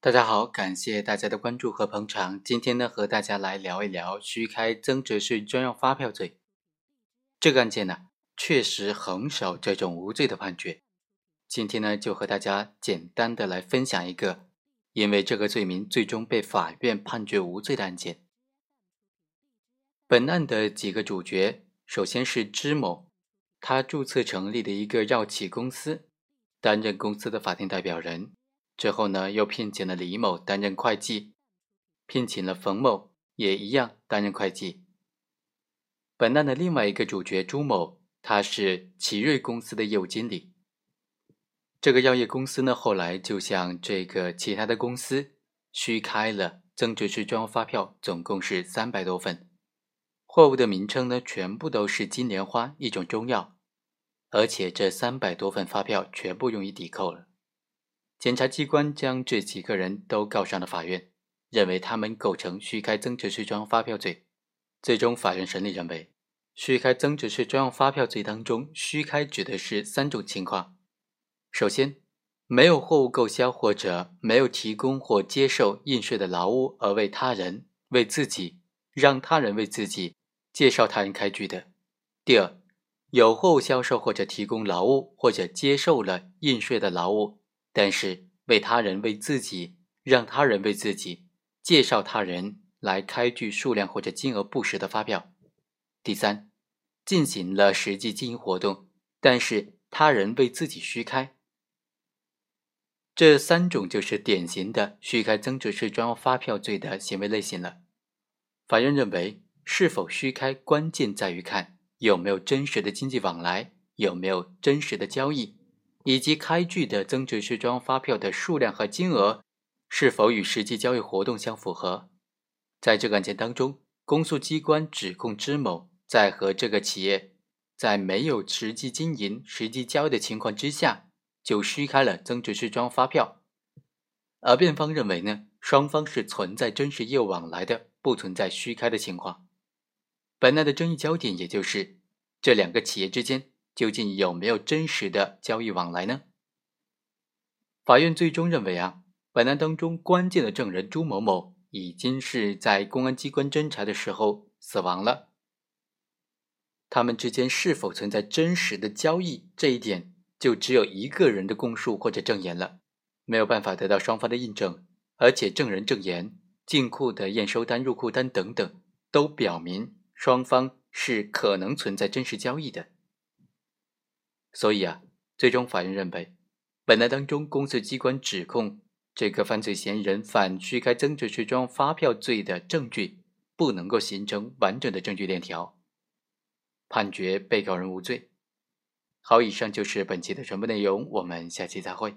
大家好，感谢大家的关注和捧场。今天呢，和大家来聊一聊虚开增值税专用发票罪。这个案件呢，确实很少这种无罪的判决。今天呢，就和大家简单的来分享一个因为这个罪名最终被法院判决无罪的案件。本案的几个主角，首先是支某，他注册成立的一个药企公司，担任公司的法定代表人。之后呢，又聘请了李某担任会计，聘请了冯某也一样担任会计。本案的另外一个主角朱某，他是奇瑞公司的业务经理。这个药业公司呢，后来就向这个其他的公司虚开了增值税专用发票，总共是三百多份，货物的名称呢，全部都是金莲花一种中药，而且这三百多份发票全部用于抵扣了。检察机关将这几个人都告上了法院，认为他们构成虚开增值税专用发票罪。最终，法院审理认为，虚开增值税专用发票罪当中，虚开指的是三种情况：首先，没有货物购销或者没有提供或接受应税的劳务而为他人、为自己、让他人为自己介绍他人开具的；第二，有货物销售或者提供劳务或者接受了应税的劳务。但是为他人为自己，让他人为自己介绍他人来开具数量或者金额不实的发票。第三，进行了实际经营活动，但是他人为自己虚开。这三种就是典型的虚开增值税专用发票罪的行为类型了。法院认为，是否虚开关键在于看有没有真实的经济往来，有没有真实的交易。以及开具的增值税专用发票的数量和金额是否与实际交易活动相符合？在这个案件当中，公诉机关指控支某在和这个企业在没有实际经营、实际交易的情况之下，就虚开了增值税专用发票。而辩方认为呢，双方是存在真实业务往来的，不存在虚开的情况。本案的争议焦点也就是这两个企业之间。究竟有没有真实的交易往来呢？法院最终认为啊，本案当中关键的证人朱某某已经是在公安机关侦查的时候死亡了。他们之间是否存在真实的交易，这一点就只有一个人的供述或者证言了，没有办法得到双方的印证。而且证人证言、进库的验收单、入库单等等，都表明双方是可能存在真实交易的。所以啊，最终法院认为，本案当中公诉机关指控这个犯罪嫌疑人犯虚开增值税专用发票罪的证据不能够形成完整的证据链条，判决被告人无罪。好，以上就是本期的全部内容，我们下期再会。